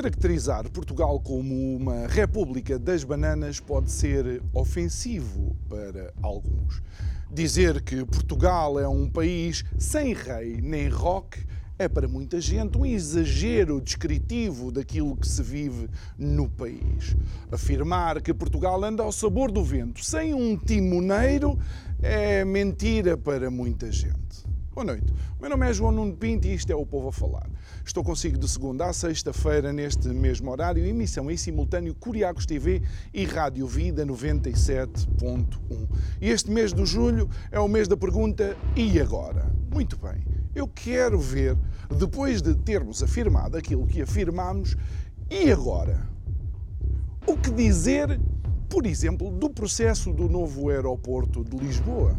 Caracterizar Portugal como uma República das Bananas pode ser ofensivo para alguns. Dizer que Portugal é um país sem rei nem roque é para muita gente um exagero descritivo daquilo que se vive no país. Afirmar que Portugal anda ao sabor do vento sem um timoneiro é mentira para muita gente. Boa noite. O meu nome é João Nuno Pinto e isto é o Povo a Falar. Estou consigo de segunda a sexta-feira, neste mesmo horário, emissão em simultâneo Curiacos TV e Rádio Vida 97.1. E este mês de julho é o mês da pergunta e agora? Muito bem, eu quero ver, depois de termos afirmado aquilo que afirmamos, e agora? O que dizer, por exemplo, do processo do novo aeroporto de Lisboa?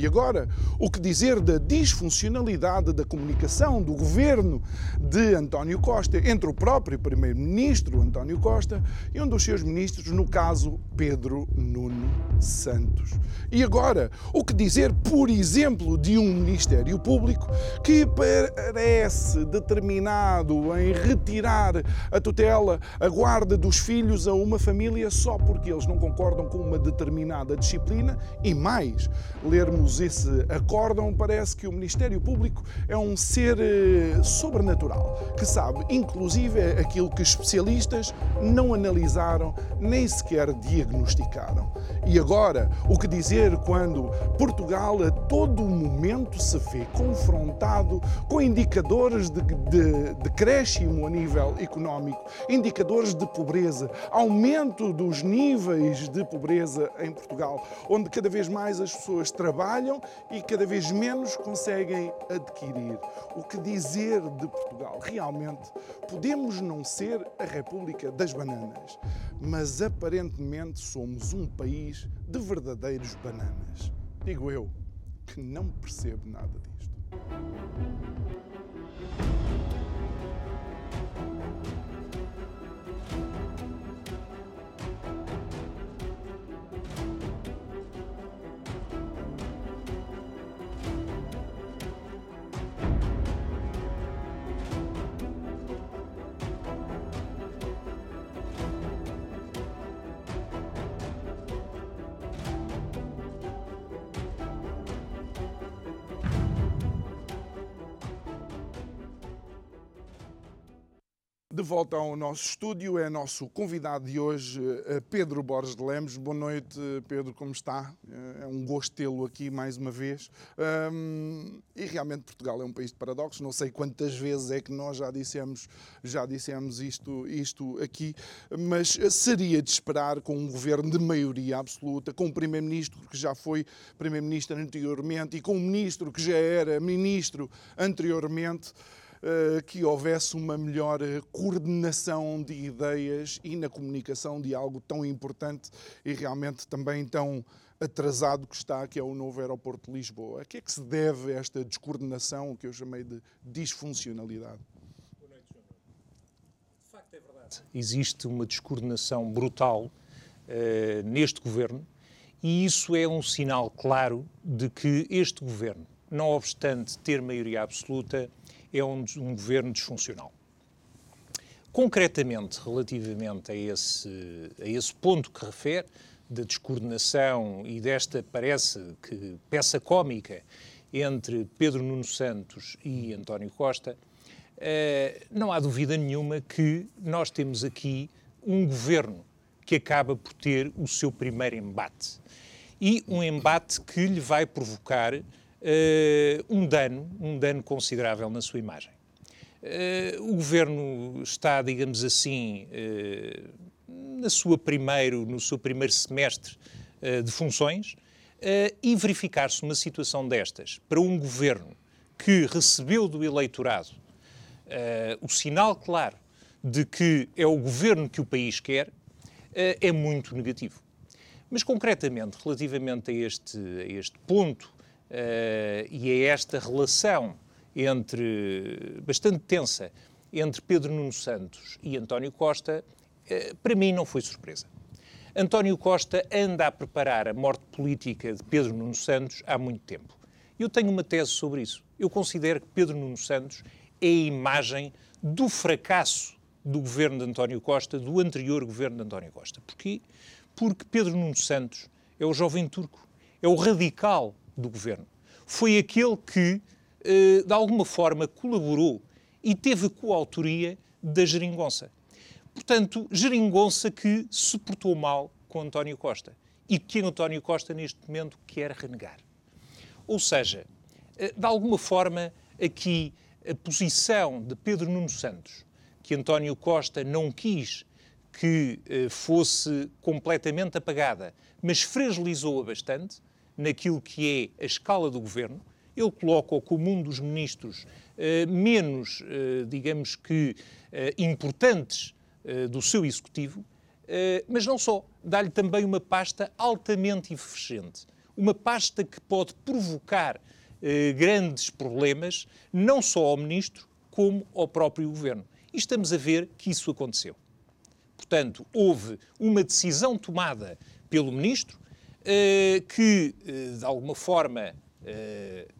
E agora, o que dizer da disfuncionalidade da comunicação do governo de António Costa entre o próprio primeiro-ministro António Costa e um dos seus ministros, no caso Pedro Nuno Santos? E agora, o que dizer, por exemplo, de um Ministério Público que parece determinado em retirar a tutela, a guarda dos filhos a uma família só porque eles não concordam com uma determinada disciplina e mais, lermos esse acórdão, parece que o Ministério Público é um ser eh, sobrenatural, que sabe, inclusive, aquilo que especialistas não analisaram nem sequer diagnosticaram. E agora, o que dizer quando Portugal a todo momento se vê confrontado com indicadores de, de, de crescimo a nível económico, indicadores de pobreza, aumento dos níveis de pobreza em Portugal, onde cada vez mais as pessoas trabalham trabalham e cada vez menos conseguem adquirir. O que dizer de Portugal? Realmente, podemos não ser a República das Bananas, mas aparentemente somos um país de verdadeiros bananas. Digo eu, que não percebo nada disto. De volta ao nosso estúdio, é nosso convidado de hoje, eh, Pedro Borges de Lemos. Boa noite, Pedro, como está? É um gosto tê-lo aqui mais uma vez. Um, e realmente Portugal é um país de paradoxos. Não sei quantas vezes é que nós já dissemos, já dissemos isto, isto aqui, mas seria de esperar com um governo de maioria absoluta, com um primeiro-ministro que já foi primeiro-ministro anteriormente e com um ministro que já era ministro anteriormente. Eh, que houvesse uma melhor eh, coordenação de ideias e na comunicação de algo tão importante e realmente também tão atrasado que está, que é o novo aeroporto de Lisboa. A que é que se deve esta descoordenação, que eu chamei de disfuncionalidade? De facto, é verdade. Existe uma descoordenação brutal uh, neste governo e isso é um sinal claro de que este governo, não obstante ter maioria absoluta, é um, um governo disfuncional. Concretamente, relativamente a esse, a esse ponto que refere, da descoordenação e desta, parece que, peça cômica entre Pedro Nuno Santos e António Costa, eh, não há dúvida nenhuma que nós temos aqui um governo que acaba por ter o seu primeiro embate. E um embate que lhe vai provocar uh, um dano, um dano considerável na sua imagem. Uh, o governo está, digamos assim, uh, na sua primeiro, no seu primeiro semestre de funções e verificar-se uma situação destas para um governo que recebeu do eleitorado o sinal claro de que é o governo que o país quer é muito negativo. Mas, concretamente, relativamente a este, a este ponto e a esta relação entre bastante tensa entre Pedro Nuno Santos e António Costa, para mim não foi surpresa. António Costa anda a preparar a morte política de Pedro Nuno Santos há muito tempo. Eu tenho uma tese sobre isso. Eu considero que Pedro Nuno Santos é a imagem do fracasso do governo de António Costa, do anterior governo de António Costa. Porquê? Porque Pedro Nuno Santos é o jovem turco, é o radical do governo. Foi aquele que, eh, de alguma forma, colaborou e teve coautoria da geringonça. Portanto, geringonça que se portou mal com António Costa e que António Costa, neste momento, quer renegar. Ou seja, eh, de alguma forma, aqui a posição de Pedro Nuno Santos, que António Costa não quis que eh, fosse completamente apagada, mas fragilizou-a bastante naquilo que é a escala do governo, ele coloca-o como um dos ministros eh, menos, digamos que, importantes eh, do seu executivo, mas não só, dá-lhe também uma pasta altamente efervescente, uma pasta que pode provocar grandes problemas, não só ao ministro, como ao próprio governo. E estamos a ver que isso aconteceu. Portanto, houve uma decisão tomada pelo ministro que, de alguma forma,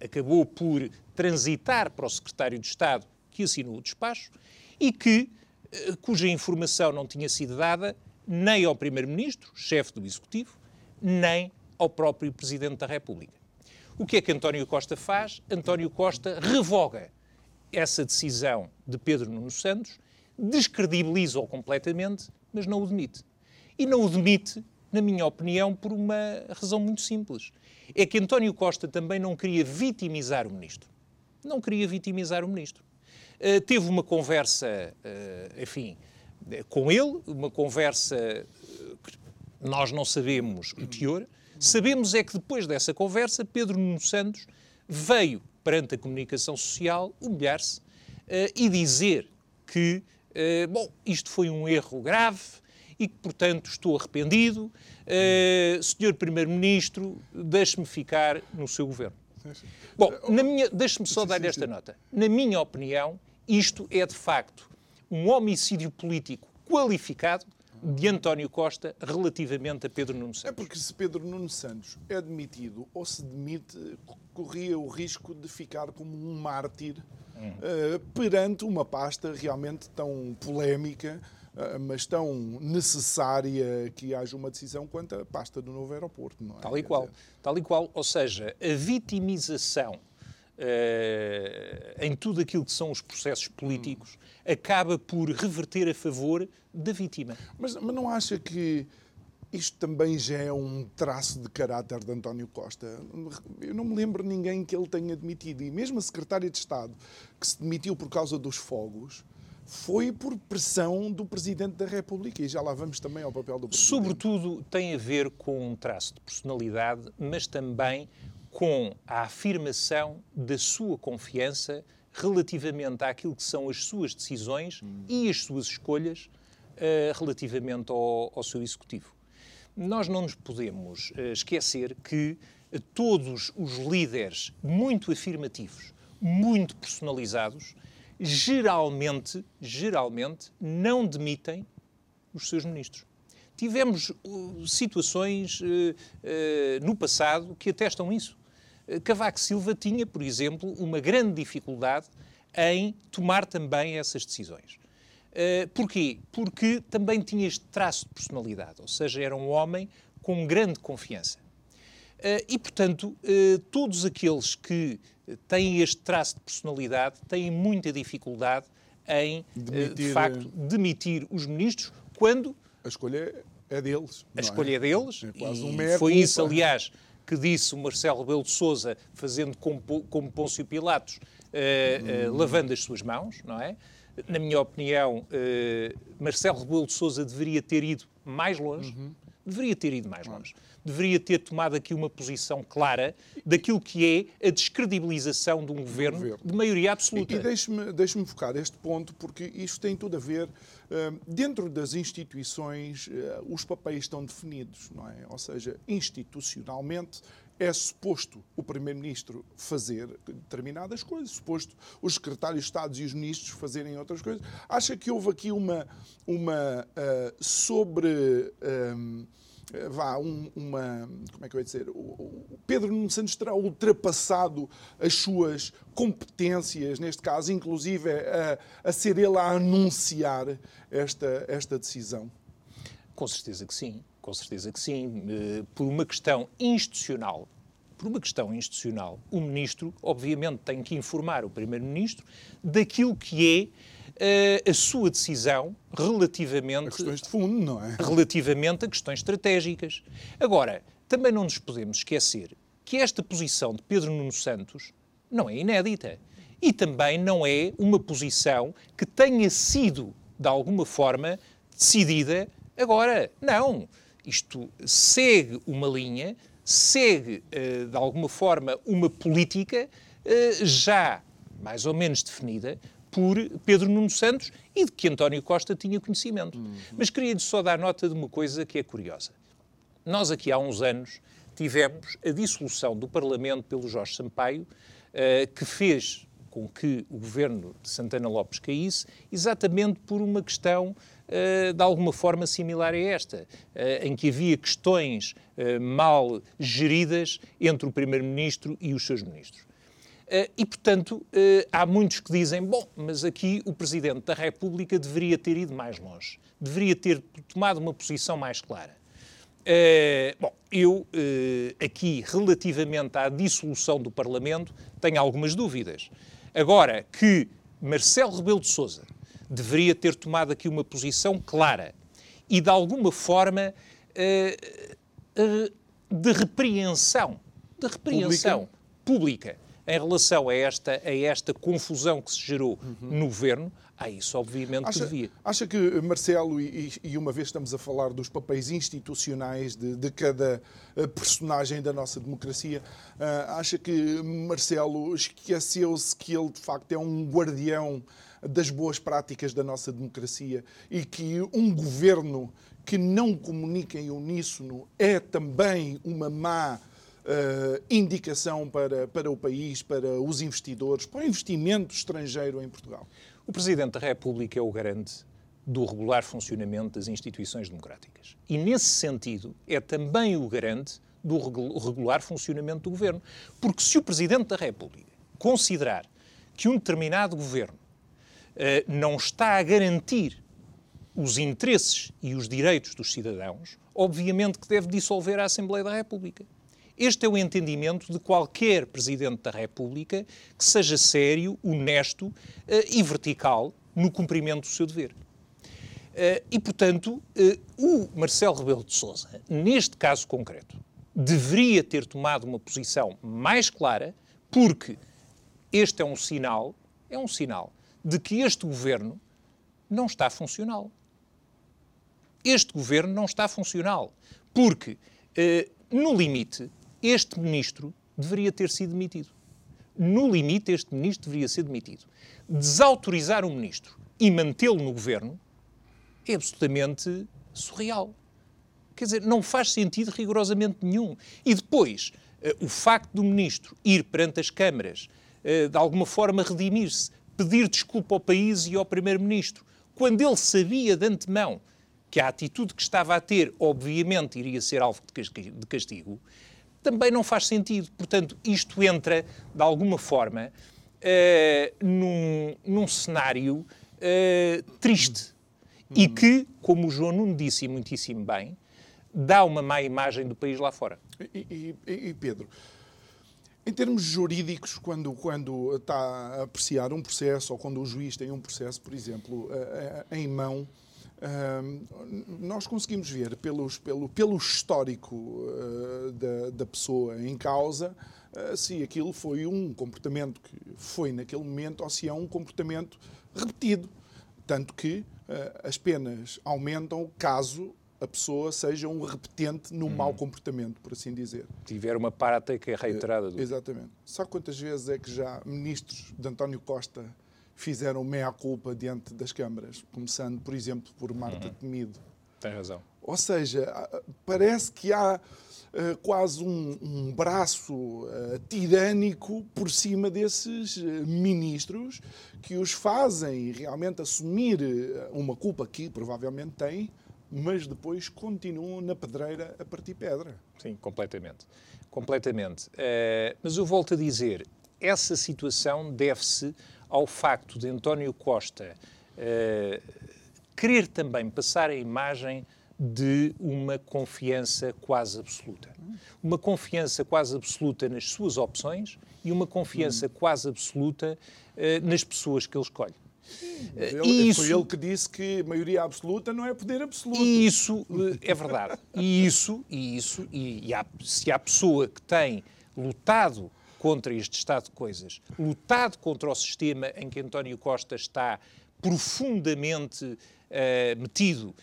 acabou por transitar para o secretário de Estado que assinou o despacho e que eh, cuja informação não tinha sido dada nem ao Primeiro-Ministro, chefe do Executivo, nem ao próprio Presidente da República. O que é que António Costa faz? António Costa revoga essa decisão de Pedro Nuno Santos, descredibiliza-o completamente, mas não o demite. E não o demite, na minha opinião, por uma razão muito simples. É que António Costa também não queria vitimizar o ministro. Não queria vitimizar o ministro. Eh, teve uma conversa, uh, enfim, com ele, uma conversa que nós não sabemos o teor. Sabemos é que depois dessa conversa, Pedro Nuno Santos veio perante a comunicação social humilhar-se uh, e dizer que, bom, isto foi um erro grave e que, portanto, estou arrependido. senhor Primeiro-Ministro, deixe-me ficar no seu governo. Bom, deixe-me só dar esta nota. Na minha opinião, isto é, de facto, um homicídio político qualificado de António Costa relativamente a Pedro Nuno Santos. É porque se Pedro Nuno Santos é demitido ou se demite, corria o risco de ficar como um mártir uhum. uh, perante uma pasta realmente tão polémica, uh, mas tão necessária que haja uma decisão quanto a pasta do novo aeroporto. Não é? Tal e qual. Tal e qual. Ou seja, a vitimização uh, em tudo aquilo que são os processos políticos, hum. acaba por reverter a favor da vítima. Mas, mas não acha que isto também já é um traço de caráter de António Costa. Eu não me lembro ninguém que ele tenha demitido. E mesmo a secretária de Estado, que se demitiu por causa dos fogos, foi por pressão do Presidente da República. E já lá vamos também ao papel do Presidente. Sobretudo tem a ver com um traço de personalidade, mas também com a afirmação da sua confiança relativamente àquilo que são as suas decisões hum. e as suas escolhas uh, relativamente ao, ao, seu executivo. Nós não nos podemos uh, esquecer que uh, todos os líderes muito afirmativos, muito personalizados, geralmente, geralmente não demitem os seus ministros. Tivemos situações no passado que atestam isso. Cavaco Silva tinha, por exemplo, uma grande dificuldade em tomar também essas decisões. Uh, porquê? Porque também tinha este traço de personalidade, ou seja, era um homem com grande confiança. Uh, e, portanto, uh, todos aqueles que têm este traço de personalidade têm muita dificuldade em, demitir, de facto, demitir os ministros quando. A escolha é deles. A escolha é, é deles. É quase um e foi isso, aliás, que disse o Marcelo Rebelo de Sousa, fazendo como, como Pôncio Pilatos, uh, uh, lavando as suas mãos, não é? Na minha opinião, uh, Marcelo Rebelo de Sousa deveria ter ido mais longe, uhum. Deveria ter ido mais longe. Deveria ter tomado aqui uma posição clara daquilo que é a descredibilização de um governo, governo. de maioria absoluta. E, e deixe-me deixe focar este ponto, porque isto tem tudo a ver. Uh, dentro das instituições, uh, os papéis estão definidos, não é? Ou seja, institucionalmente, é suposto o Primeiro-Ministro fazer determinadas coisas, suposto os secretários de Estado e os ministros fazerem outras coisas. Acha que houve aqui uma, uma uh, sobre. Um, vá, um, uma. Como é que eu ia dizer? O, Pedro Nuno Santos terá ultrapassado as suas competências, neste caso, inclusive a, a ser ele a anunciar esta, esta decisão? Com certeza que sim. Com certeza que sim. Eh, por uma questão institucional, por uma questão institucional, o ministro, obviamente, tem que informar o primeiro-ministro daquilo que é uh, a sua decisão relativamente a questões de fundo, não é? Relativamente a questões estratégicas. Agora, também não nos podemos esquecer que esta posição de Pedro Nuno Santos não é inédita e também não é uma posição que tenha sido de alguma forma decidida agora. Não. Isto segue uma linha, segue, eh, de alguma forma, uma política eh, já mais ou menos definida por Pedro Nuno Santos e de que António Costa tinha conhecimento. Uhum. Mas queria-lhe só dar nota de uma coisa que é curiosa. Nós, aqui há uns anos, tivemos a dissolução do Parlamento pelo Jorge Sampaio, uh, que fez com que o governo de Santana Lopes caísse, exatamente por uma questão de alguma forma similar a esta, uh, em que havia questões uh, mal geridas entre o Primeiro-Ministro e os seus ministros. E, portanto, há muitos que dizem: bom, mas aqui o Presidente da República deveria ter ido mais longe, deveria ter tomado uma posição mais clara. Bom, eu aqui, relativamente à dissolução do Parlamento, tenho algumas dúvidas. Agora, que Marcelo Rebelo de Sousa deveria ter tomado aqui uma posição clara e, de alguma forma, uh, de repreensão, de repreensão pública. pública. em relação a esta, a esta confusão que se gerou uhum. no governo, ah, isso obviamente acha, devia. Acha que, Marcelo, e, e, uma vez estamos a falar dos papéis institucionais de, de cada eh, personagem da nossa democracia, uh, acha que Marcelo esqueceu-se que ele de facto é um guardião das boas práticas da nossa democracia e que um governo que não comunica em uníssono é também uma má uh, indicação para, para o país, para os investidores, para o investimento estrangeiro em Portugal? O Presidente da República é o garante do regular funcionamento das instituições democráticas. E, nesse sentido, é também o garante do regular funcionamento do governo. Porque se o Presidente da República considerar que um determinado governo uh, não está a garantir os interesses e os direitos dos cidadãos, obviamente que deve dissolver a Assembleia da República. Este é o entendimento de qualquer Presidente da República que seja sério, honesto uh, e vertical no cumprimento do seu dever. Uh, e, portanto, uh, o Marcelo Rebelo de Sousa, neste caso concreto, deveria ter tomado uma posição mais clara, porque este é um sinal, é um sinal de que este governo não está funcional. Este governo não está funcional, porque, no limite, este ministro deveria ter sido demitido. No limite, este ministro deveria ser demitido. Desautorizar um ministro e mantê-lo no governo é absolutamente surreal. Quer dizer, não faz sentido rigorosamente nenhum. E depois, uh, o facto do ministro ir perante as câmaras, uh, de alguma forma redimir-se, pedir desculpa ao país e ao primeiro-ministro, quando ele sabia de antemão que a atitude que estava a ter, obviamente, iria ser alvo de castigo, também não faz sentido. Portanto, isto entra, de alguma forma, uh, num, num, cenário uh, triste e que, como o João Nuno disse muitíssimo bem, dá uma má imagem do país lá fora. E, e, e Pedro, em termos jurídicos, quando, quando está a apreciar um processo ou quando o juiz tem um processo, por exemplo, em mão, nós conseguimos ver pelos, pelo, pelo histórico uh, da, da, pessoa em causa uh, se aquilo foi um comportamento que foi naquele momento ou se é um comportamento repetido. Tanto que uh, as penas aumentam caso a pessoa seja um repetente no mau comportamento, por assim dizer. Tiver uma prática reiterada. Do... Exatamente. Só quantas vezes é que já ministros de António Costa fizeram meia-culpa diante das câmaras, começando, por exemplo, por Marta uhum. Temido. Tem razão. Ou seja, parece que há uh, quase um, um braço uh, tirânico por cima desses uh, ministros que os fazem realmente assumir uma culpa que provavelmente têm, mas depois continuam na pedreira a partir pedra. Sim, completamente. Completamente. mas eu volto a dizer, essa situação deve-se ao facto de António Costa uh, querer também passar a imagem de uma confiança quase absoluta. Uma confiança quase absoluta nas suas opções e uma confiança hum. quase absoluta uh, nas pessoas que ele escolhe. Ele, isso, foi ele que disse que maioria absoluta não é poder absoluto. Isso é verdade. E isso, e isso, e, e há, se há pessoa que tem lutado contra este estado de coisas, lutado contra o sistema em que António Costa está profundamente uh, metido uh,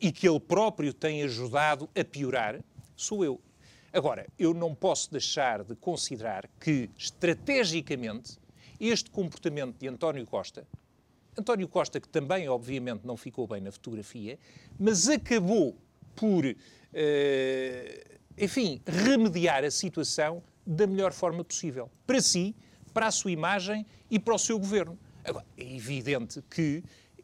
e que ele próprio tem ajudado a piorar, sou eu. Agora, eu não posso deixar de considerar que, estrategicamente, este comportamento de António Costa, António Costa, que também, obviamente, não ficou bem na fotografia, mas acabou por, uh, enfim, remediar a situação da melhor forma possível. Para si, para a sua imagem e para o seu governo. Agora, é evidente que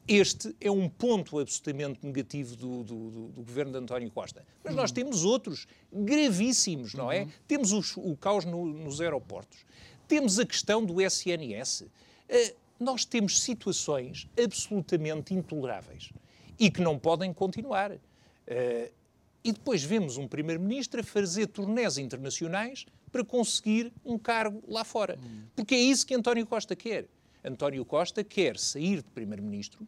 este é um ponto absolutamente negativo do, do, do, do governo de António Costa. Mas nós temos outros gravíssimos, não é? Uhum. Temos os, o caos no, nos aeroportos. Temos a questão do SNS. Uh, nós temos situações absolutamente intoleráveis e que não podem continuar. Uh, e depois vemos um primeiro-ministro a fazer turnés internacionais para conseguir um cargo lá fora. Hum. Porque é isso que António Costa quer. António Costa quer sair de primeiro-ministro,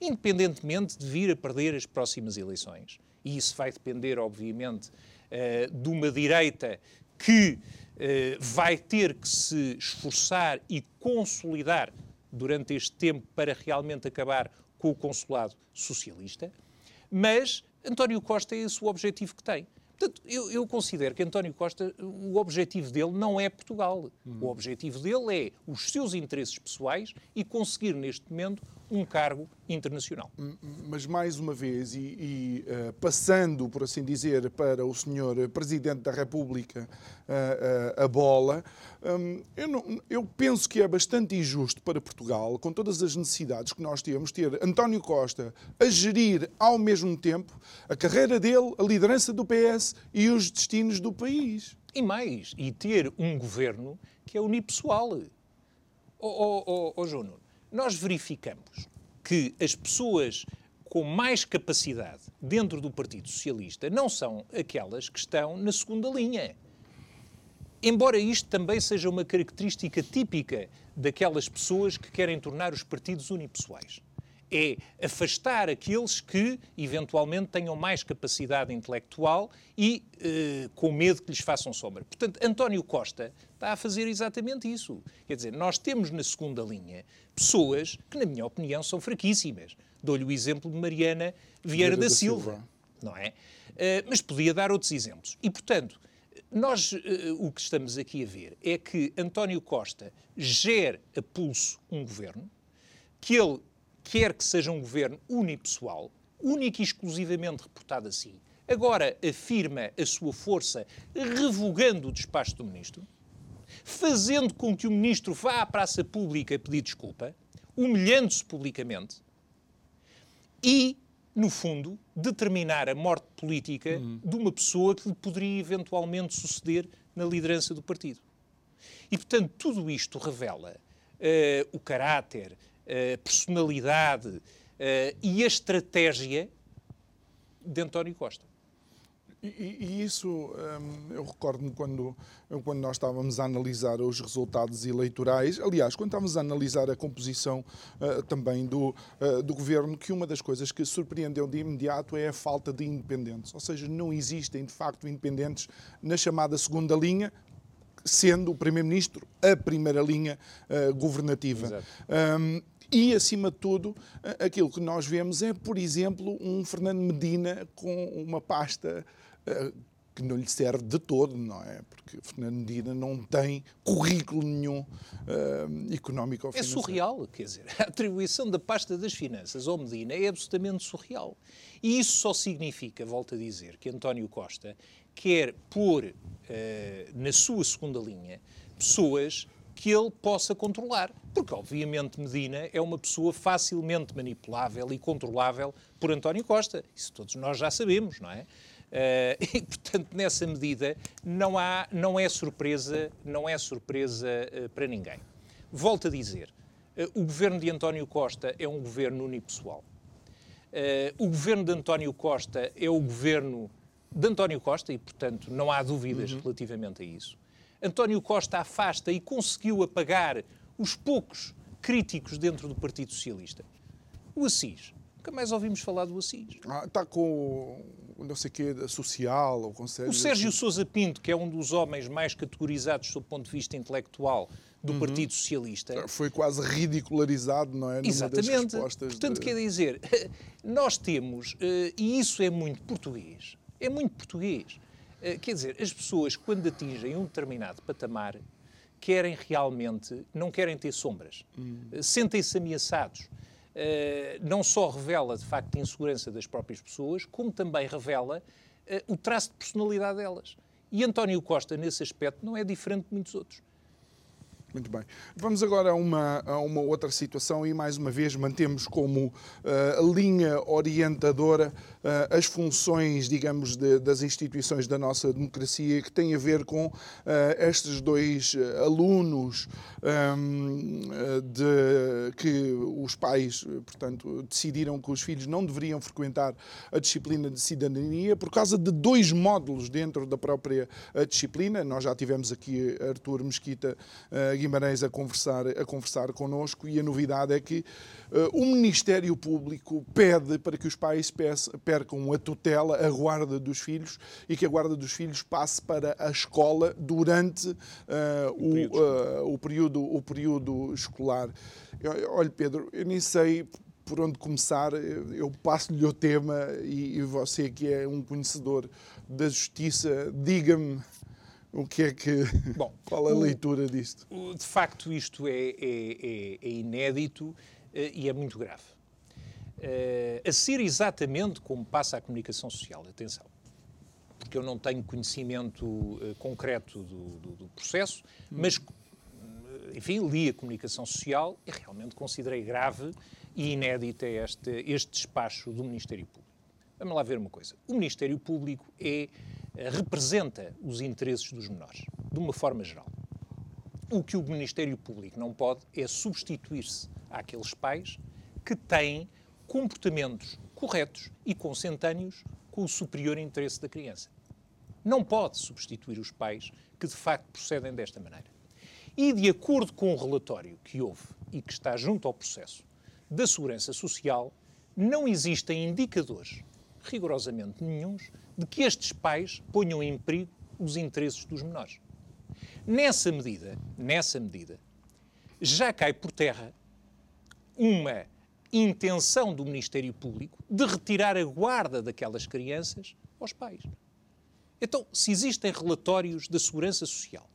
independentemente de vir a perder as próximas eleições. E isso vai depender, obviamente, uh, de uma direita que uh, vai ter que se esforçar e consolidar durante este tempo para realmente acabar com o consulado socialista. Mas António Costa é esse o objetivo que tem. Portanto, eu, eu, considero que António Costa, o objetivo dele não é Portugal. Uhum. O objetivo dele é os seus interesses pessoais e conseguir, neste momento, um cargo internacional. Mas, mais uma vez, e, e uh, passando, por assim dizer, para o senhor Presidente da República uh, uh, a bola, um, eu, não, eu, penso que é bastante injusto para Portugal, com todas as necessidades que nós temos, ter António Costa a gerir ao mesmo tempo a carreira dele, a liderança do PS e os destinos do país. E mais, e ter um governo que é unipessoal. Ó oh, oh, oh, João nós verificamos que as pessoas com mais capacidade dentro do Partido Socialista não são aquelas que estão na segunda linha. Embora isto também seja uma característica típica daquelas pessoas que querem tornar os partidos unipessoais é afastar aqueles que eventualmente tenham mais capacidade intelectual e eh, com medo que lhes façam sombra. Portanto, António Costa está a fazer exatamente isso. Quer dizer, nós temos na segunda linha pessoas que, na minha opinião, são fraquíssimas. Dou-lhe o exemplo de Mariana Vieira, da, da, Silva, Silva, não é? Uh, mas podia dar outros exemplos. E, portanto, nós uh, o que estamos aqui a ver é que António Costa gera a pulso um governo, que ele quer que seja um governo unipessoal, único e exclusivamente reportado a si, agora afirma a sua força revogando o despacho do ministro, fazendo com que o ministro vá à praça pública pedir desculpa, humilhando-se publicamente e, no fundo, determinar a morte política uhum. de uma pessoa que lhe poderia eventualmente suceder na liderança do partido. E, portanto, tudo isto revela uh, o caráter, a personalidade uh, e a estratégia de António Costa. E, e isso, um, eu recordo-me quando, quando nós estávamos a analisar os resultados eleitorais, aliás, quando estávamos a analisar a composição uh, também do, uh, do governo, que uma das coisas que surpreendeu de imediato é a falta de independentes. Ou seja, não existem de facto independentes na chamada segunda linha, sendo o Primeiro-Ministro a primeira linha uh, governativa. Um, E, acima de tudo, aquilo que nós vemos é, por exemplo, um Fernando Medina com uma pasta que não lhe serve de todo, não é? Porque Fernando Medina não tem currículo nenhum uh, económico ou é financeiro. É surreal, quer dizer, a atribuição da pasta das finanças ao Medina é absolutamente surreal. E isso só significa, volto a dizer, que António Costa quer pôr uh, na sua segunda linha pessoas que ele possa controlar. Porque, obviamente, Medina é uma pessoa facilmente manipulável e controlável por António Costa. Isso todos nós já sabemos, não é? Uh, e, portanto, nessa medida, não, há, não é surpresa, não é surpresa uh, para ninguém. Volto a dizer, uh, o governo de António Costa é um governo unipessoal. o governo de António Costa é o governo de António Costa e, portanto, não há dúvidas uhum. relativamente a isso. António Costa afasta e conseguiu apagar os poucos críticos dentro do Partido Socialista. O Assis. Nunca mais ouvimos falar do Assis. Ah, está com não sei o quê, social, ou conselho... O Sérgio assim. Sousa Pinto, que é um dos homens mais categorizados sob o ponto de vista intelectual do uhum. Partido Socialista... Foi quase ridicularizado, não é? Exatamente. Portanto, de... quer dizer, nós temos, eh, e isso é muito português, é muito português, eh, quer dizer, as pessoas, quando atingem um determinado patamar, querem realmente, não querem ter sombras. Uhum. Sentem-se ameaçados. Eh, não só revela, de facto, a insegurança das próprias pessoas, como também revela uh, o traço de personalidade delas. E António Costa, nesse aspecto, não é diferente de muitos outros. Muito bem. Vamos agora a uma, a uma outra situação e, mais uma vez, mantemos como uh, linha orientadora as funções, digamos, de, das instituições da nossa democracia que têm a ver com uh, estes dois alunos um, de, que os pais, portanto, decidiram que os filhos não deveriam frequentar a disciplina de cidadania por causa de dois módulos dentro da própria disciplina. Nós já tivemos aqui Artur Mesquita Guimarães a conversar, a conversar connosco e a novidade é que uh, o Ministério Público pede para que os pais percam a tutela, a guarda dos filhos e que a guarda dos filhos passe para a escola durante uh, o, período uh, o, período, o período escolar. Olha, Pedro, eu nem sei por onde começar, eu passo-lhe o tema e, e, você que é um conhecedor da justiça, diga-me o que é que. Bom, qual é a leitura disto? De facto, isto é, é, é, é inédito uh, e é muito grave. Uh, a ser exatamente como passa a comunicação social, atenção, porque eu não tenho conhecimento uh, concreto do, do, do processo, hum. mas, enfim, li a comunicação social e realmente considerei grave e inédita este, este despacho do Ministério Público. Vamos lá ver uma coisa. O Ministério Público é eh, representa os interesses dos menores, de uma forma geral. O que o Ministério Público não pode é substituir-se àqueles pais que têm comportamentos corretos e consentâneos com o superior interesse da criança. Não pode substituir os pais que de facto procedem desta maneira. E de acordo com o relatório que houve e que está junto ao processo da Segurança Social, não existem indicadores rigorosamente nenhums de que estes pais ponham em perigo os interesses dos menores. Nessa medida, nessa medida, já cai por terra uma intenção do Ministério Público de retirar a guarda daquelas crianças aos pais. Então, se existem relatórios da Segurança Social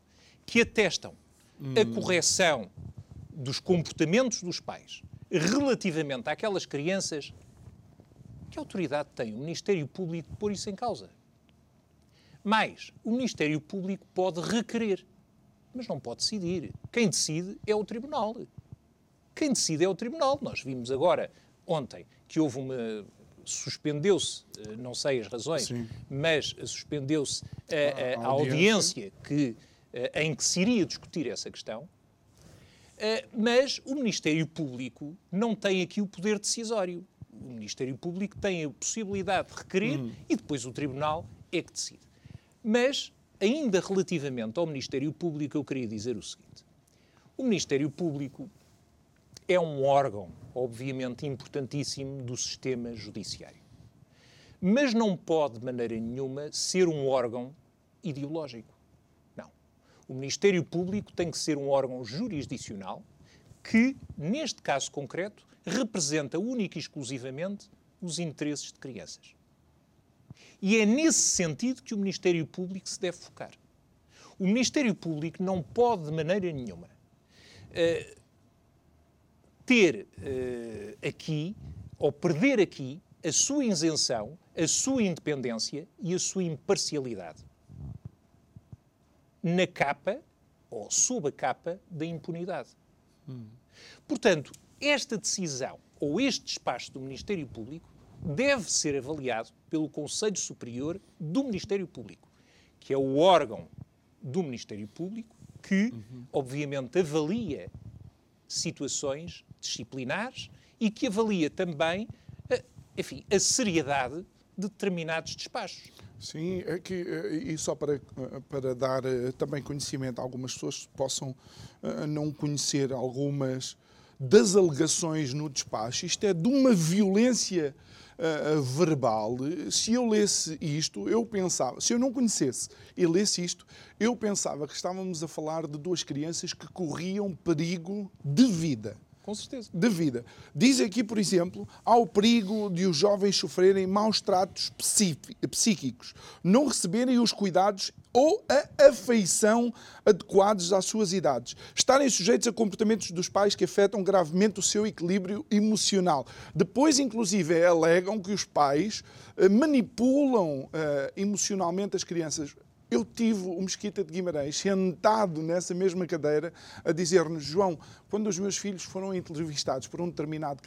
que atestam hum. a correção dos comportamentos dos pais relativamente àquelas crianças que autoridade tem o Ministério Público de pôr isso em causa? Mais, o Ministério Público pode requerer, mas não pode decidir. Quem decide é o Tribunal. Quem decide é o Tribunal. Nós vimos agora, ontem, que houve uma. Suspendeu-se, eh, não sei as razões, Sim. mas suspendeu-se a, a, a, audiência, que, eh, em que se iria discutir essa questão. Eh, mas o Ministério Público não tem aqui o poder decisório o Ministério Público tem a possibilidade de requerer hum. e depois o Tribunal é que decide. Mas, ainda relativamente ao Ministério Público, eu queria dizer o seguinte: o Ministério Público é um órgão, obviamente, importantíssimo do sistema judiciário. Mas não pode, de maneira nenhuma, ser um órgão ideológico. Não. O Ministério Público tem que ser um órgão jurisdicional que, neste caso concreto, representa única e exclusivamente os interesses de crianças. E é nesse sentido que o Ministério Público se deve focar. O Ministério Público não pode, de maneira nenhuma, uh, ter uh, aqui, ou perder aqui, a sua isenção, a sua independência e a sua imparcialidade. Na capa, ou sob a capa, da impunidade. Hum. Portanto, esta decisão, ou este despacho do Ministério Público, deve ser avaliado pelo Conselho Superior do Ministério Público, que é o órgão do Ministério Público que, uhum. obviamente, avalia situações disciplinares e que avalia também, a, enfim, a seriedade de determinados despachos. Sim, é que, eh, e só para, para dar eh, também conhecimento a algumas pessoas que possam eh, não conhecer algumas das alegações no despacho, isto é de uma violência verbal, se eu lesse isto, eu pensava, se eu não conhecesse e lesse isto, eu pensava que estávamos a falar de duas crianças que corriam perigo de vida. Com certeza. De vida. Diz aqui, por exemplo, há o perigo de os jovens sofrerem maus tratos psíquicos, não receberem os cuidados ou a afeição adequados às suas idades, estarem sujeitos a comportamentos dos pais que afetam gravemente o seu equilíbrio emocional. Depois, inclusive, alegam que os pais eh, manipulam uh, emocionalmente as crianças eu tive o Mesquita de Guimarães sentado nessa mesma cadeira a dizer-nos: João, quando os meus filhos foram entrevistados por um determinado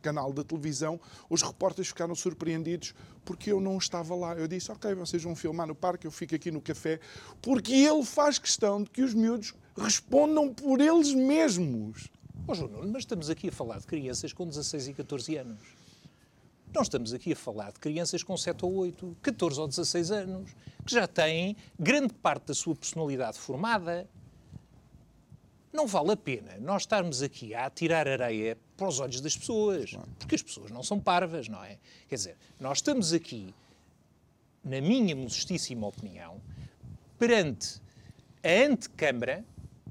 canal de televisão, os repórteres ficaram surpreendidos porque eu não estava lá. Eu disse: Ok, vocês vão filmar no parque, eu fico aqui no café, porque ele faz questão de que os miúdos respondam por eles mesmos. Oh, João, mas estamos aqui a falar de crianças com 16 e 14 anos. Não estamos aqui a falar de crianças com 7 ou 8, 14 ou 16 anos, que já têm grande parte da sua personalidade formada. Não vale a pena nós estarmos aqui a atirar areia para os olhos das pessoas, porque as pessoas não são parvas, não é? Quer dizer, nós estamos aqui, na minha modestíssima opinião, perante a antecâmara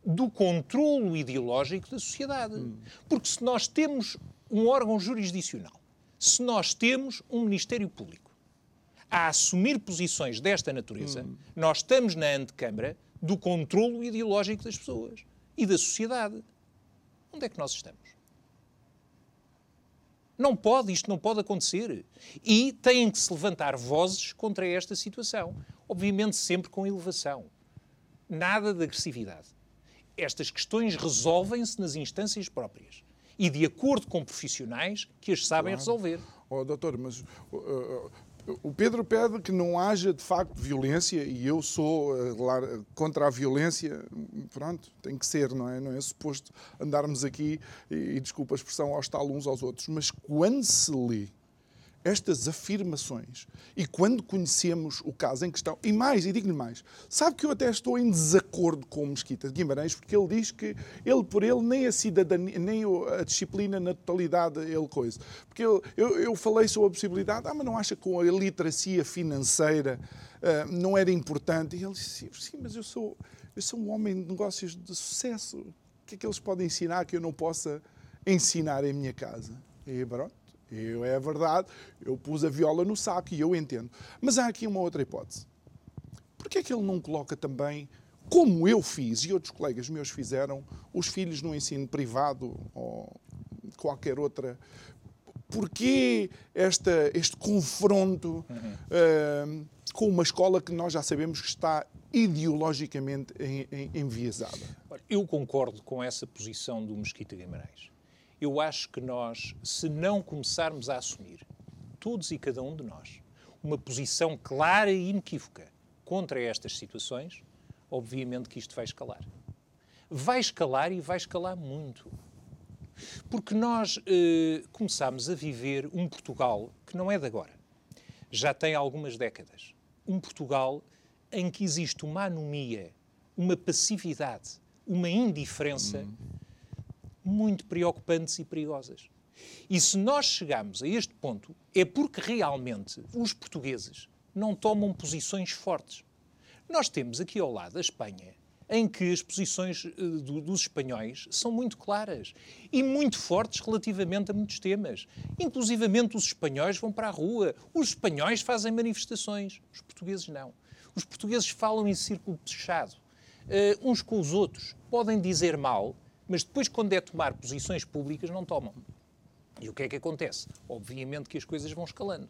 do controlo ideológico da sociedade. Hum. Porque se nós temos um órgão jurisdicional se nós temos um Ministério Público a assumir posições desta natureza, hum. nós estamos na antecâmara do controlo ideológico das pessoas e da sociedade. Onde é que nós estamos? Não pode, isto não pode acontecer. E têm que se levantar vozes contra esta situação. Obviamente, sempre com elevação. Nada de agressividade. Estas questões resolvem-se nas instâncias próprias e de acordo com profissionais que as sabem claro. resolver. Oh, doutor, mas uh, o Pedro pede que não haja de facto violência e eu sou uh, contra a violência. Pronto, tem que ser, não é? Não é suposto andarmos aqui e, e desculpa a expressão, hostal uns aos outros. Mas quando se lê estas afirmações e quando conhecemos o caso em questão, e mais, e digo-lhe mais, sabe que eu até estou em desacordo com o Mesquita de Guimarães, porque ele diz que ele por ele nem a cidadania, nem a disciplina na totalidade ele coisa. Porque eu, eu, eu falei sobre a possibilidade, ah, mas não acha que a literacia financeira uh, não era importante? E ele disse, sim, mas eu sou, eu sou um homem de negócios de sucesso. O que é que eles podem ensinar que eu não possa ensinar em minha casa? E pronto. Eu, é verdade, eu pus a viola no saco e eu entendo. Mas há aqui uma outra hipótese. Por que é que ele não coloca também, como eu fiz e outros colegas meus fizeram, os filhos no ensino privado ou qualquer outra porquê esta, este confronto uhum. uh, com uma escola que nós já sabemos que está ideologicamente enviesada? Eu concordo com essa posição do Mesquita Guimarães eu acho que nós, se não começarmos a assumir, todos e cada um de nós, uma posição clara e inequívoca contra estas situações, obviamente que isto vai escalar. Vai escalar e vai escalar muito. Porque nós eh, começámos a viver um Portugal que não é de agora. Já tem algumas décadas. Um Portugal em que existe uma anomia, uma passividade, uma indiferença hum muito preocupantes e perigosas. E se nós chegamos a este ponto, é porque realmente os portugueses não tomam posições fortes. Nós temos aqui ao lado a Espanha, em que as posições uh, do, dos espanhóis são muito claras e muito fortes relativamente a muitos temas. Inclusivamente os espanhóis vão para a rua, os espanhóis fazem manifestações, os portugueses não. Os portugueses falam em círculo fechado, uh, uns com os outros, podem dizer mal, mas depois, quando é tomar posições públicas, não tomam. E o que é que acontece? Obviamente que as coisas vão escalando.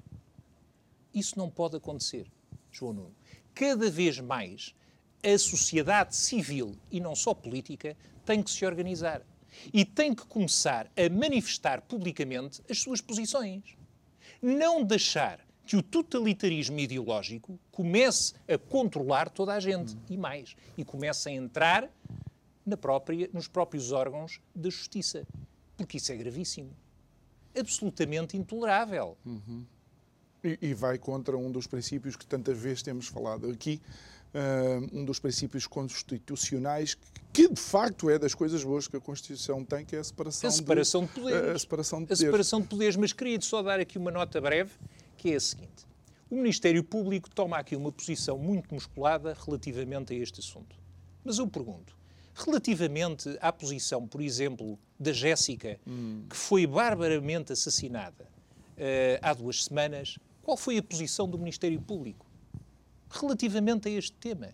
Isso não pode acontecer, João Nuno. Cada vez mais a sociedade civil e não só política tem que se organizar e tem que começar a manifestar publicamente as suas posições. Não deixar que o totalitarismo ideológico comece a controlar toda a gente e mais, e comece a entrar na própria, nos próprios órgãos da justiça, porque isso é gravíssimo, absolutamente intolerável. Uhum. E, e, vai contra um dos princípios que tantas vezes temos falado aqui, uh, um dos princípios constitucionais que de facto é das coisas boas que a Constituição tem, que é a separação, a separação de, de poderes. A separação de poderes. A separação de poderes. Mas queria só dar aqui uma nota breve, que é a seguinte. O Ministério Público toma aqui uma posição muito musculada relativamente a este assunto. Mas eu pergunto, relativamente à posição, por exemplo, da Jéssica, hum. que foi barbaramente assassinada uh, há duas semanas, qual foi a posição do Ministério Público relativamente a este tema?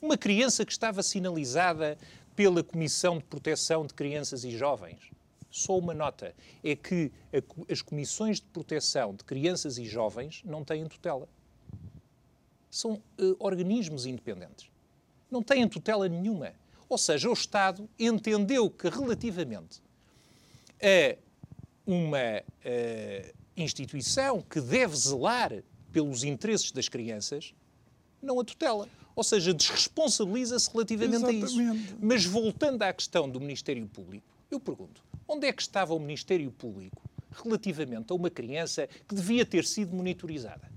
Uma criança que estava sinalizada pela Comissão de Proteção de Crianças e Jovens. Só uma nota: é que a, as comissões de proteção de crianças e jovens não têm tutela. São uh, organismos independentes. Não têm tutela nenhuma. Ou seja, o Estado entendeu que, relativamente a uma uh, instituição que deve zelar pelos interesses das crianças, não a tutela. Ou seja, desresponsabiliza-se relativamente Exatamente. a isso. Mas voltando à questão do Ministério Público, eu pergunto: onde é que estava o Ministério Público relativamente a uma criança que devia ter sido monitorizada?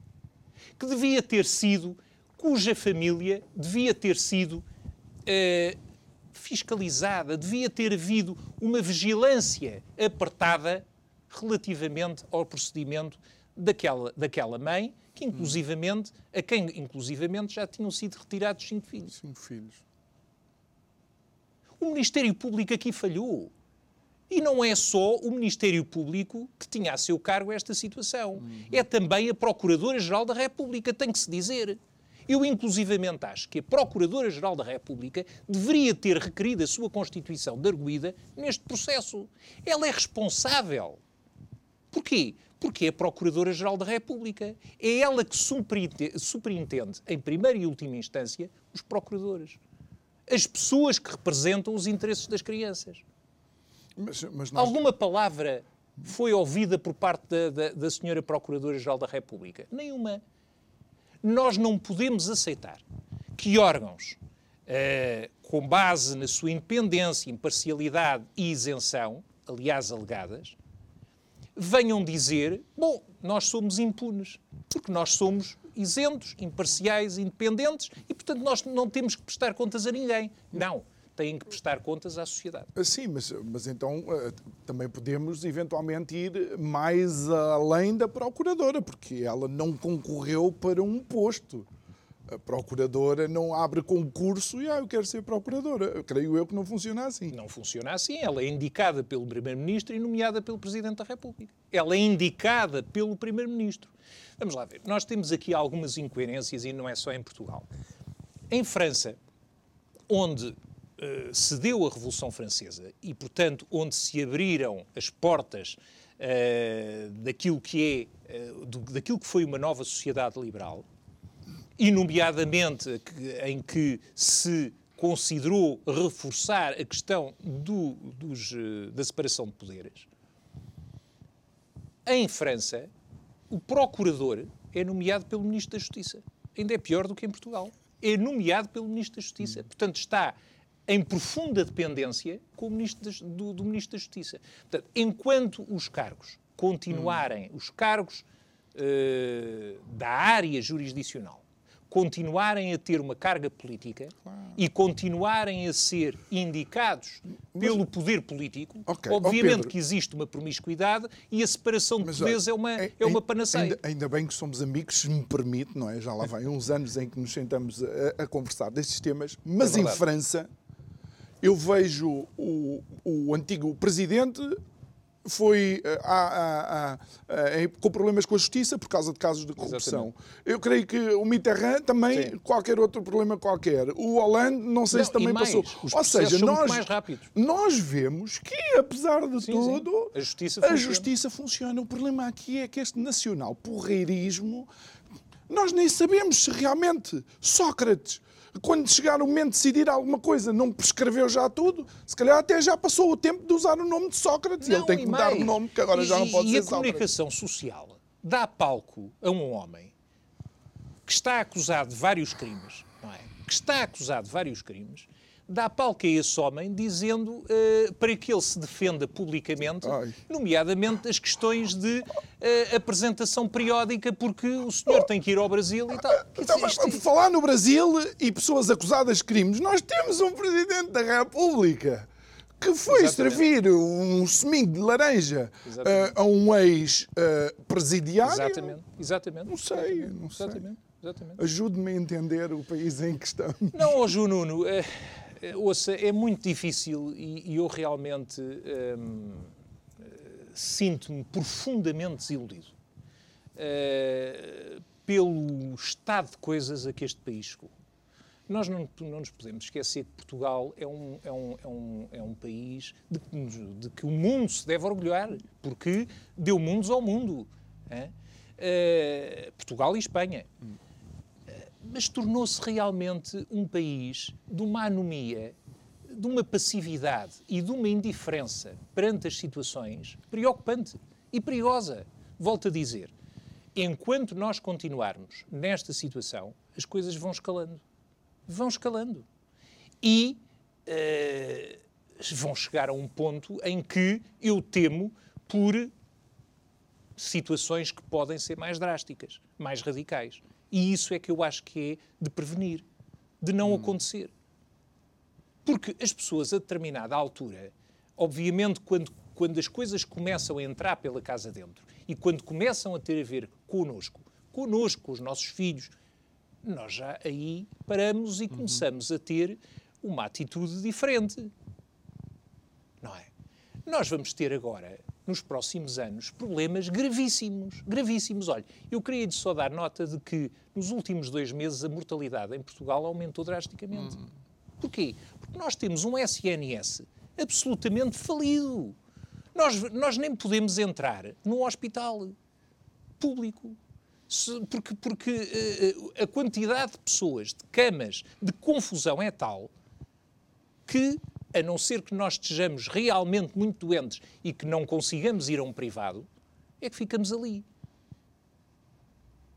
Que devia ter sido, cuja família devia ter sido uh, fiscalizada, devia ter havido uma vigilância apertada relativamente ao procedimento daquela, daquela mãe, que inclusivamente, a quem inclusivamente já tinham sido retirados cinco filhos. Cinco filhos. O Ministério Público aqui falhou. E não é só o Ministério Público que tinha a seu cargo esta situação. Uhum. É também a Procuradora-Geral da República, tem que se dizer. Eu, inclusivamente, acho que a Procuradora-Geral da República deveria ter requerido a sua constituição de arguída neste processo. Ela é responsável Porquê? Porque é a Procuradora-Geral da República. É ela que superintende, em primeira e última instância, os procuradores. As pessoas que representam os interesses das crianças. Mas, mas nós... Alguma palavra foi ouvida por parte da, da, da senhora Procuradora-Geral da República? Nenhuma. Nós não podemos aceitar que órgãos, uh, com base na sua independência, imparcialidade e isenção, aliás alegadas, venham dizer: bom, nós somos impunes, porque nós somos isentos, imparciais, independentes e, portanto, nós não temos que prestar contas a ninguém. Não. Têm que prestar contas à sociedade. Ah, sim, mas, mas então ah, também podemos eventualmente ir mais além da procuradora, porque ela não concorreu para um posto a procuradora não abre concurso e ah, eu quero ser procuradora. creio eu que não funciona assim. Não funciona assim. Ela é indicada pelo Primeiro-Ministro e nomeada pelo Presidente da República. Ela é indicada pelo Primeiro-Ministro. Vamos lá ver. Nós temos aqui algumas incoerências e não é só em Portugal. Em França, onde uh, se deu a Revolução Francesa e, portanto, onde se abriram as portas uh, daquilo que é, uh, do, daquilo que foi uma nova sociedade liberal, e, nomeadamente, em que se considerou reforçar a questão do, dos, eh, da separação de poderes. Em França, o procurador é nomeado pelo Ministro da Justiça. Ainda é pior do que em Portugal. É nomeado pelo Ministro da Justiça. Portanto, está em profunda dependência com o ministro do, do, Ministro da Justiça. Portanto, enquanto os cargos continuarem, os cargos uh, da área jurisdicional, continuarem a ter uma carga política claro. e continuarem a ser indicados mas, pelo poder político, okay. obviamente oh, que existe uma promiscuidade e a separação de mas, poderes é uma, é, é uma panaceia. Ainda, ainda, bem que somos amigos, se me permite, não é? Já lá vai uns anos em que nos sentamos a, a conversar destes temas, mas é em França eu vejo o, o antigo presidente foi uh, a, a, a, com problemas com a justiça por causa de casos de corrupção. Exatamente. Eu creio que o Mitterrand também, Sim. qualquer outro problema qualquer. O Hollande, não sei não, se também passou. Ou seja, nós, nós vemos que, apesar de sim, tudo, sim. A, justiça a justiça funciona. O problema aqui é que este nacional porreirismo, nós nem sabemos se realmente Sócrates quando chegar o momento de decidir alguma coisa, não prescreveu já tudo, se calhar até já passou o tempo de usar o nome de Sócrates não, ele tem que mudar o nome, que agora e, já não pode e ser Sócrates. E a comunicação social dá palco a um homem que está acusado de vários crimes, não é? que está acusado de vários crimes, dá palco a esse homem dizendo uh, para que ele se defenda publicamente, Ai. nomeadamente as questões de uh, apresentação periódica, porque o senhor tem que ir ao Brasil e tal. Então, isto... Falar no Brasil e pessoas acusadas de crimes, nós temos um Presidente da República que foi Exatamente. servir um seminho de laranja uh, a um ex-presidiário. Exatamente. Exatamente. Não sei, Exatamente. não sei. Exatamente. Exatamente. Ajude-me a entender o país em que estamos. Não, Ju Nuno, ouça, é muito difícil e, e eu realmente hum, sinto-me profundamente desiludido uh, pelo estado de coisas a que este país chegou. Nós não, não nos podemos esquecer que Portugal é um, é um, é um, é um país de, de, que o mundo se deve orgulhar, porque deu mundos ao mundo. Uh, Portugal e Espanha. Hum mas tornou-se realmente um país de uma anomia, de uma passividade e de uma indiferença perante as situações preocupante e perigosa. Volto a dizer, enquanto nós continuarmos nesta situação, as coisas vão escalando. Vão escalando. E uh, vão chegar a um ponto em que eu temo por situações que podem ser mais drásticas, mais radicais. E isso é que eu acho que é de prevenir, de não hum. acontecer. Porque as pessoas, a determinada altura, obviamente, quando, quando as coisas começam a entrar pela casa dentro e quando começam a ter a ver connosco, connosco, com os nossos filhos, nós já aí paramos e uhum. começamos a ter uma atitude diferente. Não é? Nós vamos ter agora nos próximos anos problemas gravíssimos, gravíssimos. Olha, eu queria só dar nota de que nos últimos dois meses a mortalidade em Portugal aumentou drasticamente. Hum. Porquê? Porque nós temos um SNS absolutamente falido. Nós, nós nem podemos entrar num hospital público. Se, porque porque uh, a quantidade de pessoas, de camas, de confusão é tal que a não ser que nós estejamos realmente muito doentes e que não consigamos ir a um privado, é que ficamos ali.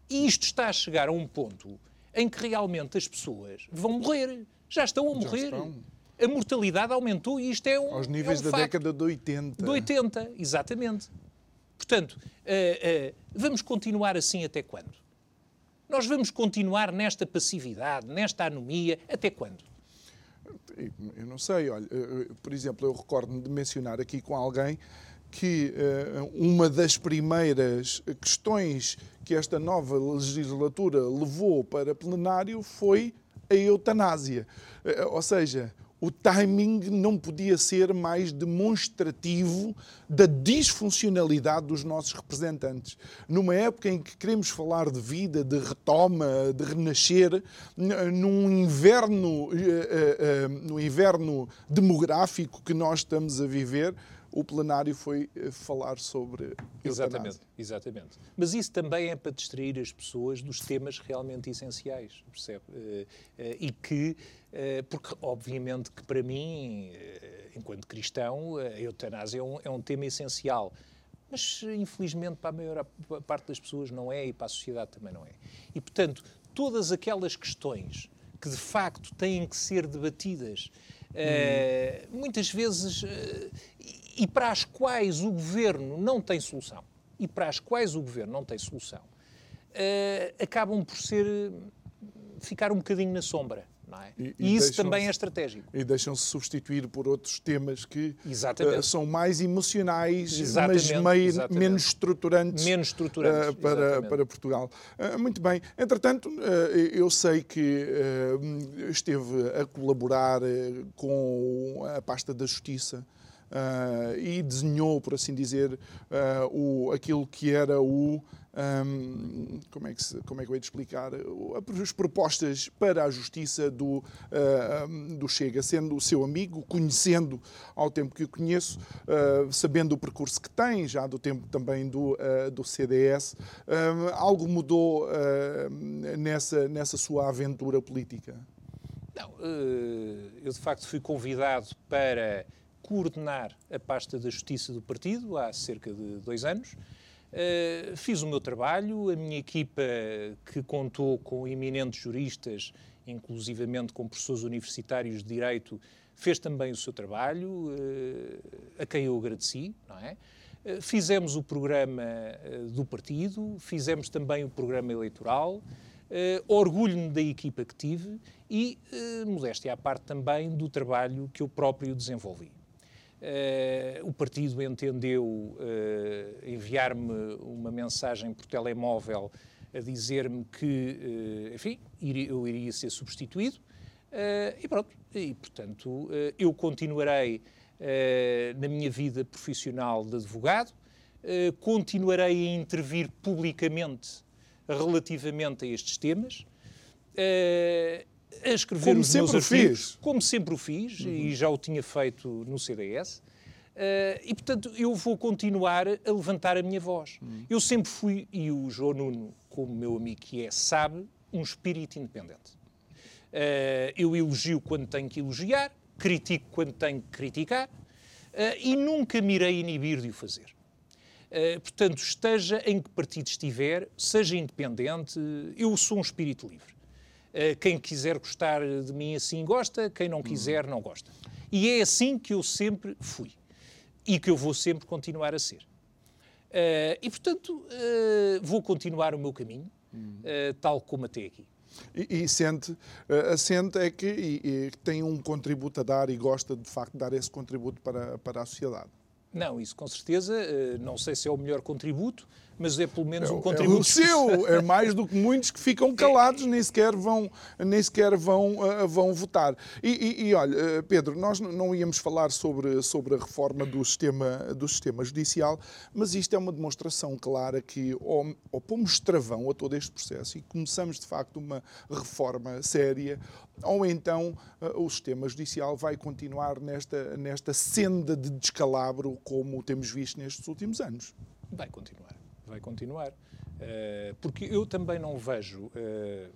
E isto está a chegar a um ponto em que realmente as pessoas vão morrer. Já estão a morrer. Estão. A mortalidade aumentou e isto é um. Aos níveis é um da facto. década de 80. De 80, exatamente. Portanto, uh, uh, vamos continuar assim até quando? Nós vamos continuar nesta passividade, nesta anomia, até quando? Eu não sei, olha, eh, eh, por exemplo, eu recordo-me de mencionar aqui com alguém que uh, uma das primeiras questões que esta nova legislatura levou para plenário foi a eutanásia. Uh, ou seja, o timing não podia ser mais demonstrativo da disfuncionalidade dos nossos representantes. Numa época em que queremos falar de vida, de retoma, de renascer, num inverno, eh, eh, eh, no inverno demográfico que nós estamos a viver, o plenário foi falar sobre Exatamente, exatamente. Mas isso também é para distrair as pessoas dos temas realmente essenciais, percebe? E que eh, porque obviamente que para mim, eh, enquanto cristão, a eutanásia é um, é um tema essencial. Mas infelizmente para a maior parte das pessoas não é e para a sociedade também não é. E portanto, todas aquelas questões que de facto têm que ser debatidas, hum. uh, muitas vezes, uh, e para as quais o governo não tem solução, e para as quais o governo não tem solução, uh, acabam por ser ficar um bocadinho na sombra. É? E, e, isso também é estratégico. E deixam-se substituir por outros temas que uh, são mais emocionais, exatamente, mas meio, exatamente. menos estruturantes, menos estruturantes uh, para, para Portugal. Uh, muito bem. Entretanto, eu sei que esteve a colaborar com a pasta da Justiça. Uh, e desenhou, por assim dizer, uh, o, aquilo que era o um, como, é que se, como é que eu hei de explicar? As propostas para a justiça do, uh, do Chega, sendo o seu amigo, conhecendo ao tempo que o conheço, sabendo o percurso que tem, já do tempo também do, do CDS, algo mudou nessa, nessa sua aventura política? Não, eu de facto fui convidado para coordenar a pasta da Justiça do partido há cerca de dois anos. Uh, fiz o meu trabalho, a minha equipa, que contou com eminentes juristas, inclusivamente com professores universitários de Direito, fez também o seu trabalho, uh, a quem eu agradeci, não é? Uh, fizemos o programa do partido, fizemos também o programa eleitoral, orgulho-me da equipa que tive e, modéstia à parte também, do trabalho que eu próprio desenvolvi. Uh, o partido entendeu uh, enviar-me uma mensagem por telemóvel a dizer-me que, uh, enfim, eu iria ser substituído. e pronto, e portanto eu continuarei na minha vida profissional de advogado, continuarei a intervir publicamente relativamente a estes temas a escrever como os sempre meus artigos, fiz. como sempre o fiz, uhum. e já o tinha feito no CDS. Uh, eh, e, portanto, eu vou continuar a levantar a minha voz. Uhum. Eu sempre fui, e o João Nuno, como meu amigo que é, sabe, um espírito independente. Uh, eu elogio quando tenho que elogiar, critico quando tenho que criticar, uh, e nunca me irei inibir de o fazer. portanto, esteja em que partido estiver, seja independente, eu sou um espírito livre. Eh, quem quiser gostar de mim assim gosta, quem não quiser não gosta. E é assim que eu sempre fui e que eu vou sempre continuar a ser. Uh, e, portanto, uh, vou continuar o meu caminho, uh, tal como até aqui. E, e sente, uh, sente é que e, e tem um contributo a dar e gosta de facto de dar esse contributo para, para a sociedade. Não, isso com certeza, não sei se é o melhor contributo, mas é pelo menos é, um contributo. É o seu, é mais do que muitos que ficam calados, nem sequer vão, nem sequer vão, uh, vão votar. E, e, e, olha, uh, Pedro, nós não íamos falar sobre, sobre a reforma do sistema, do sistema judicial, mas isto é uma demonstração clara que ou, ou pomos travão a todo este processo e começamos de facto uma reforma séria, ou então uh, o sistema judicial vai continuar nesta, nesta senda de descalabro como temos visto nestes últimos anos. Vai continuar vai continuar. Uh, porque eu também não vejo. Uh,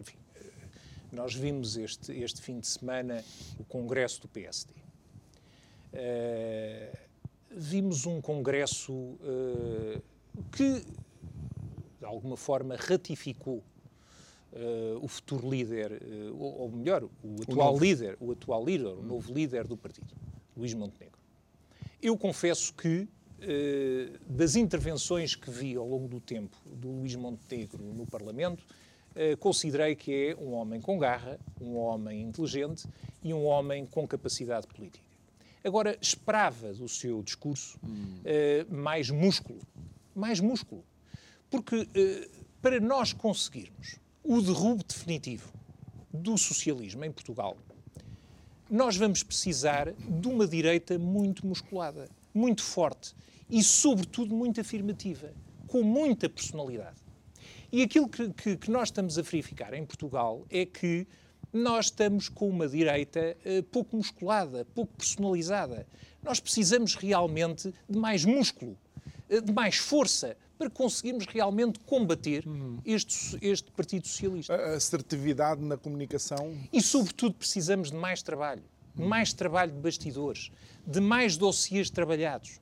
enfim, uh, nós vimos este, este fim de semana o congresso do PSD. vimos um congresso que, de alguma forma, ratificou o futuro líder, ou, ou, melhor, o atual o líder, o atual líder, o novo líder do partido, Luís Montenegro. Eu confesso que eh, das intervenções que vi ao longo do tempo do Luís Montenegro no Parlamento, eh, considerei que é um homem com garra, um homem inteligente e um homem com capacidade política. Agora, esperava do seu discurso hum. mais músculo. Mais músculo. Porque para nós conseguirmos o derrubo definitivo do socialismo em Portugal, nós vamos precisar de uma direita muito musculada, muito forte e, sobretudo, muito afirmativa, com muita personalidade. E aquilo que, que, que nós estamos a verificar em Portugal é que nós estamos com uma direita uh, pouco musculada, pouco personalizada. Nós precisamos realmente de mais músculo, uh, de mais força, para conseguirmos realmente combater uhum. este, este Partido Socialista. A assertividade na comunicação. E, sobretudo, precisamos de mais trabalho. Mais trabalho de bastidores, de mais dossiês trabalhados.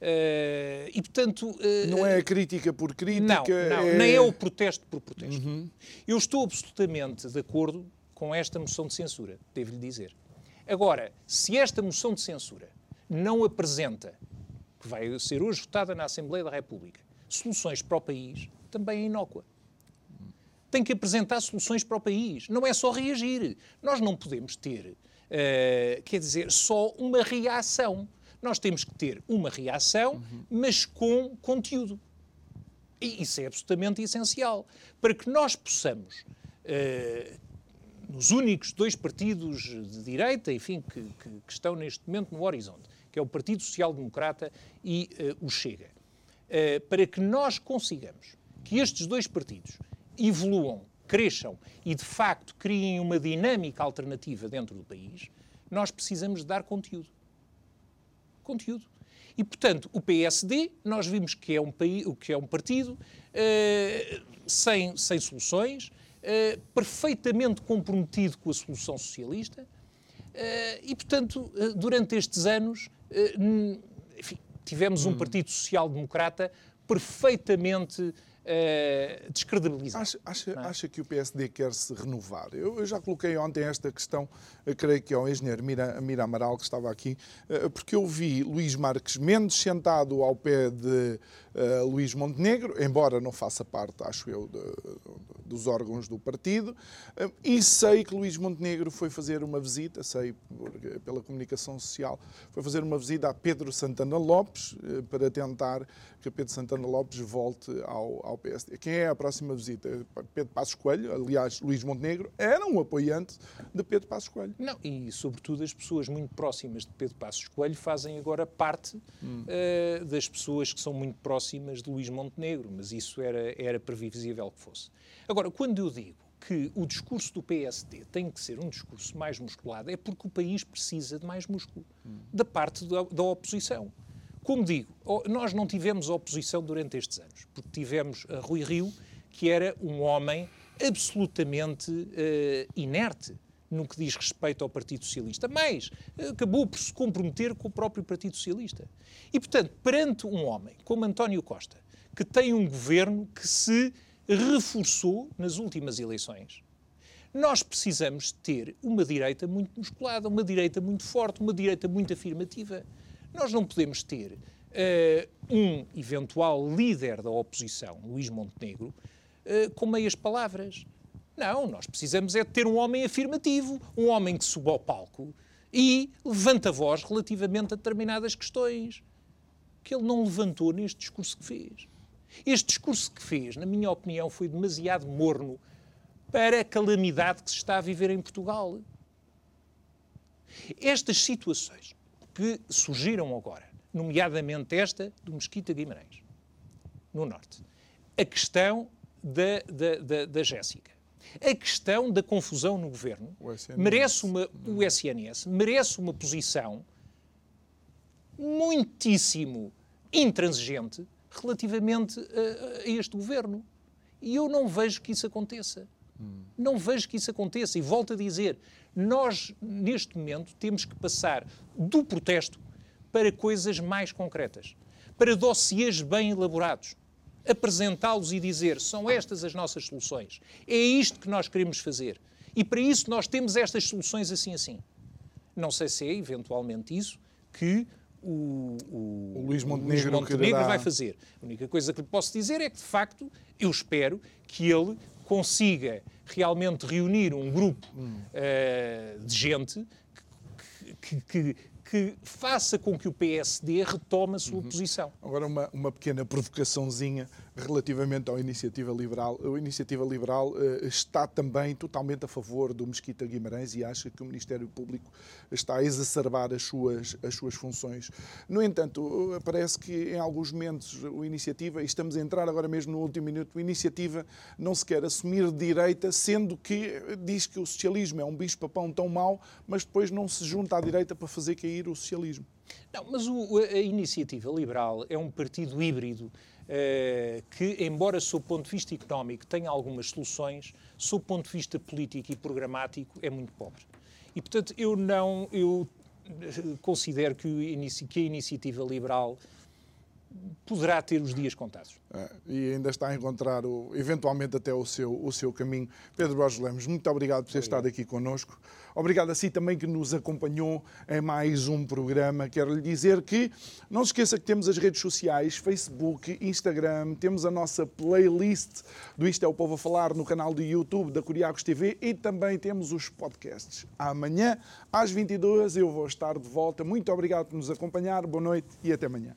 Uh, e, portanto... Uh, não é a crítica por crítica? Não, não é... nem é o protesto por protesto. Uhum. Eu estou absolutamente de acordo com esta moção de censura, devo-lhe dizer. Agora, se esta moção de censura não apresenta, que vai ser hoje votada na Assembleia da República, soluções para o país, também é inócua. tem que apresentar soluções para o país. Não é só reagir. Nós não podemos ter, uh, quer dizer, só uma reação. Nós temos que ter uma reação, uhum. mas com conteúdo. E isso é absolutamente essencial. Para que nós possamos, uh, nos únicos dois partidos de direita, enfim, que, que, que, estão neste momento no horizonte, que é o Partido Social Democrata e uh, o Chega, para que nós consigamos que estes dois partidos evoluam, cresçam e, de facto, criem uma dinâmica alternativa dentro do país, nós precisamos dar conteúdo. Conteúdo. E, portanto, o PSD, nós vimos que é um, país, que é um partido uh, sem, sem soluções, uh, perfeitamente comprometido com a solução socialista, uh, e, portanto, durante estes anos, enfim, tivemos um hum. Partido Social-Democrata perfeitamente uh, descredibilizar. Acha, acha, é? acha, que o PSD quer se renovar? Eu, eu, já coloquei ontem esta questão, creio que ao engenheiro Mira, Mira Amaral, que estava aqui, uh, porque eu vi Luís Marques Mendes sentado ao pé de uh, Luís Montenegro, embora não faça parte, acho eu, de, dos órgãos do partido, e sei que Luís Montenegro foi fazer uma visita, sei pela comunicação social, foi fazer uma visita a Pedro Santana Lopes para tentar que Pedro Santana Lopes volte ao, ao PSD. Quem é a próxima visita? Pedro Passos Coelho, aliás, Luís Montenegro, era um apoiante de Pedro Passos Coelho. Não, e sobretudo as pessoas muito próximas de Pedro Passos Coelho fazem agora parte hum. uh, das pessoas que são muito próximas de Luís Montenegro, mas isso era, era previsível que fosse. Agora, quando eu digo que o discurso do PSD tem que ser um discurso mais musculado, é porque o país precisa de mais músculo hum. da parte da, da oposição. Como digo, nós não tivemos oposição durante estes anos, porque tivemos Rui Rio, que era um homem absolutamente uh, inerte no que diz respeito ao Partido Socialista, mas acabou por se comprometer com o próprio Partido Socialista. E, portanto, perante um homem como António Costa, que tem um governo que se reforçou nas últimas eleições, nós precisamos ter uma direita muito musculada, uma direita muito forte, uma direita muito afirmativa. Nós não podemos ter uh, um eventual líder da oposição, Luís Montenegro, uh, com meias palavras. Não, nós precisamos é de ter um homem afirmativo, um homem que suba ao palco e levanta a voz relativamente a determinadas questões que ele não levantou neste discurso que fez. Este discurso que fez, na minha opinião, foi demasiado morno para a calamidade que se está a viver em Portugal. Estas situações que surgiram agora, nomeadamente esta do Mesquita Guimarães, no Norte. A questão da, da, da, da Jéssica. A questão da confusão no governo merece uma, o SNS merece uma posição muitíssimo intransigente relativamente a, a, este governo. E eu não vejo que isso aconteça. Hum. Não vejo que isso aconteça. E volto a dizer, nós, neste momento, temos que passar do protesto para coisas mais concretas, para dossiês bem elaborados, apresentá-los e dizer são estas as nossas soluções, é isto que nós queremos fazer. E para isso nós temos estas soluções assim assim. Não sei se é eventualmente isso que o, o, o Luís Montenegro, Luís Montenegro vai fazer. A única coisa que lhe posso dizer é que, de facto, eu espero que ele consiga realmente reunir um grupo uh, de gente que, que, que, faça com que o PSD retome a sua uhum. posição. Agora, uma, uma pequena provocaçãozinha relativamente à Iniciativa Liberal. A Iniciativa Liberal uh, está também totalmente a favor do Mesquita Guimarães e acha que o Ministério Público está a exacerbar as suas, as suas funções. No entanto, parece que em alguns momentos o Iniciativa, e estamos a entrar agora mesmo no último minuto, o Iniciativa não se quer assumir de direita, sendo que diz que o socialismo é um bicho-papão tão mau, mas depois não se junta à direita para fazer cair o socialismo. Não, mas o, a Iniciativa Liberal é um partido híbrido eh, que, embora, sob o ponto de vista económico, tenha algumas soluções, sob o ponto de vista político e programático, é muito pobre. E, portanto, eu não. Eu considero que, que a iniciativa liberal poderá ter os dias contados. É, e ainda está a encontrar, o, eventualmente, até o seu, o seu caminho. Pedro Borges Lemos, muito obrigado por ter obrigado. estado aqui connosco. Obrigado a si também que nos acompanhou em mais um programa. Quero lhe dizer que não se esqueça que temos as redes sociais, Facebook, Instagram, temos a nossa playlist do Isto é o Povo a Falar no canal do YouTube da Curiacos TV e também temos os podcasts. Amanhã, às 22 eu vou estar de volta. Muito obrigado por nos acompanhar, boa noite e até amanhã.